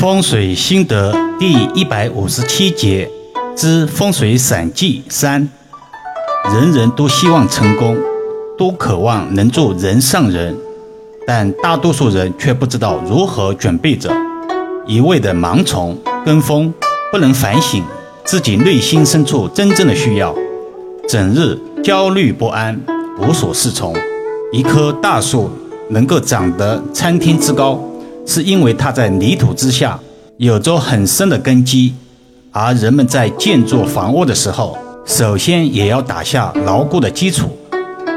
风水心得第一百五十七节之风水散记三：人人都希望成功，都渴望能做人上人，但大多数人却不知道如何准备着，一味的盲从跟风，不能反省自己内心深处真正的需要，整日焦虑不安，无所适从。一棵大树能够长得参天之高。是因为它在泥土之下有着很深的根基，而人们在建筑房屋的时候，首先也要打下牢固的基础。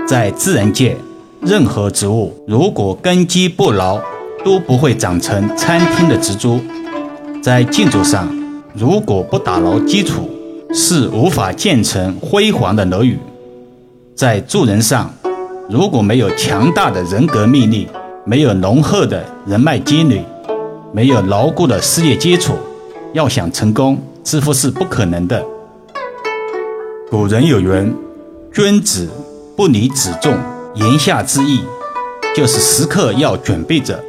在自然界，任何植物如果根基不牢，都不会长成参天的植株。在建筑上，如果不打牢基础，是无法建成辉煌的楼宇。在做人上，如果没有强大的人格魅力，没有浓厚的人脉积累，没有牢固的事业基础，要想成功，几乎是不可能的。古人有云：“君子不离子重”，言下之意就是时刻要准备着。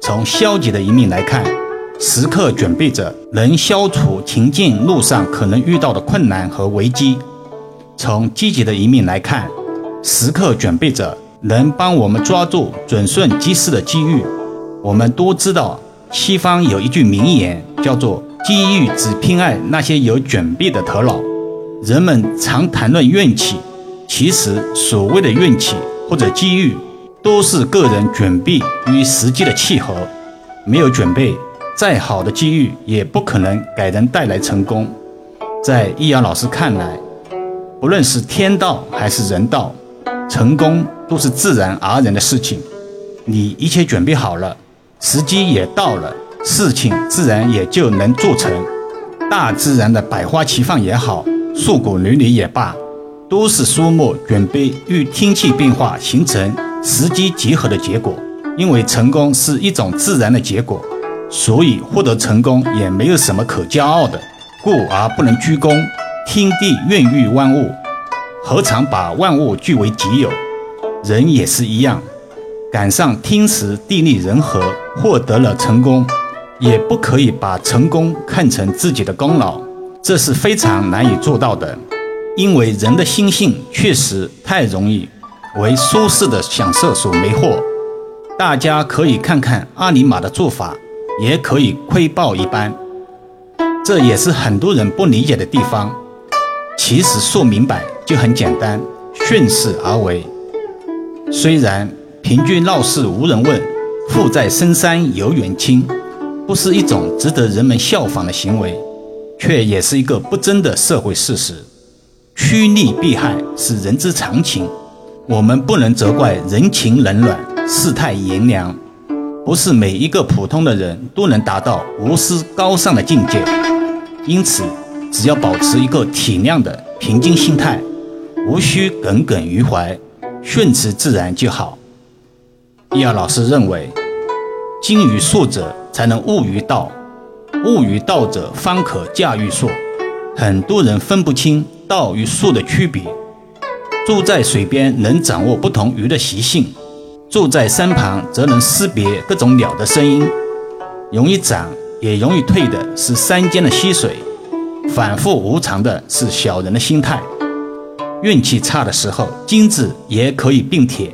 从消极的一面来看，时刻准备着能消除前进路上可能遇到的困难和危机；从积极的一面来看，时刻准备着。能帮我们抓住准瞬即逝的机遇。我们都知道，西方有一句名言，叫做“机遇只偏爱那些有准备的头脑”。人们常谈论运气，其实所谓的运气或者机遇，都是个人准备与实际的契合。没有准备，再好的机遇也不可能给人带来成功。在易阳老师看来，不论是天道还是人道。成功都是自然而然的事情，你一切准备好了，时机也到了，事情自然也就能做成。大自然的百花齐放也好，硕果累累也罢，都是树木准备与天气变化形成时机结合的结果。因为成功是一种自然的结果，所以获得成功也没有什么可骄傲的。故而不能居功，天地孕育万物。何尝把万物据为己有？人也是一样，赶上天时地利人和，获得了成功，也不可以把成功看成自己的功劳，这是非常难以做到的。因为人的心性确实太容易为舒适的享受所迷惑。大家可以看看阿尼玛的做法，也可以窥豹一斑。这也是很多人不理解的地方。其实说明白就很简单，顺势而为。虽然平君闹市无人问，富在深山有远亲，不是一种值得人们效仿的行为，却也是一个不争的社会事实。趋利避害是人之常情，我们不能责怪人情冷暖、世态炎凉。不是每一个普通的人都能达到无私高尚的境界，因此。只要保持一个体谅的平静心态，无需耿耿于怀，顺其自然就好。易儿老师认为，精于术者才能悟于道，悟于道者方可驾驭术。很多人分不清道与术的区别。住在水边能掌握不同鱼的习性，住在山旁则能识别各种鸟的声音。容易涨也容易退的是山间的溪水。反复无常的是小人的心态，运气差的时候，金子也可以并铁；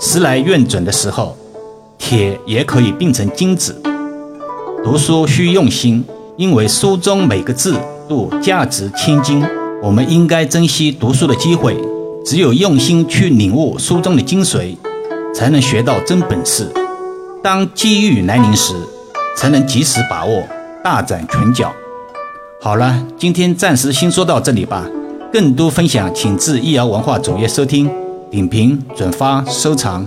时来运准的时候，铁也可以并成金子。读书需用心，因为书中每个字都价值千金。我们应该珍惜读书的机会，只有用心去领悟书中的精髓，才能学到真本事。当机遇来临时，才能及时把握，大展拳脚。好了，今天暂时先说到这里吧。更多分享，请至易瑶文化主页收听、点评、转发、收藏。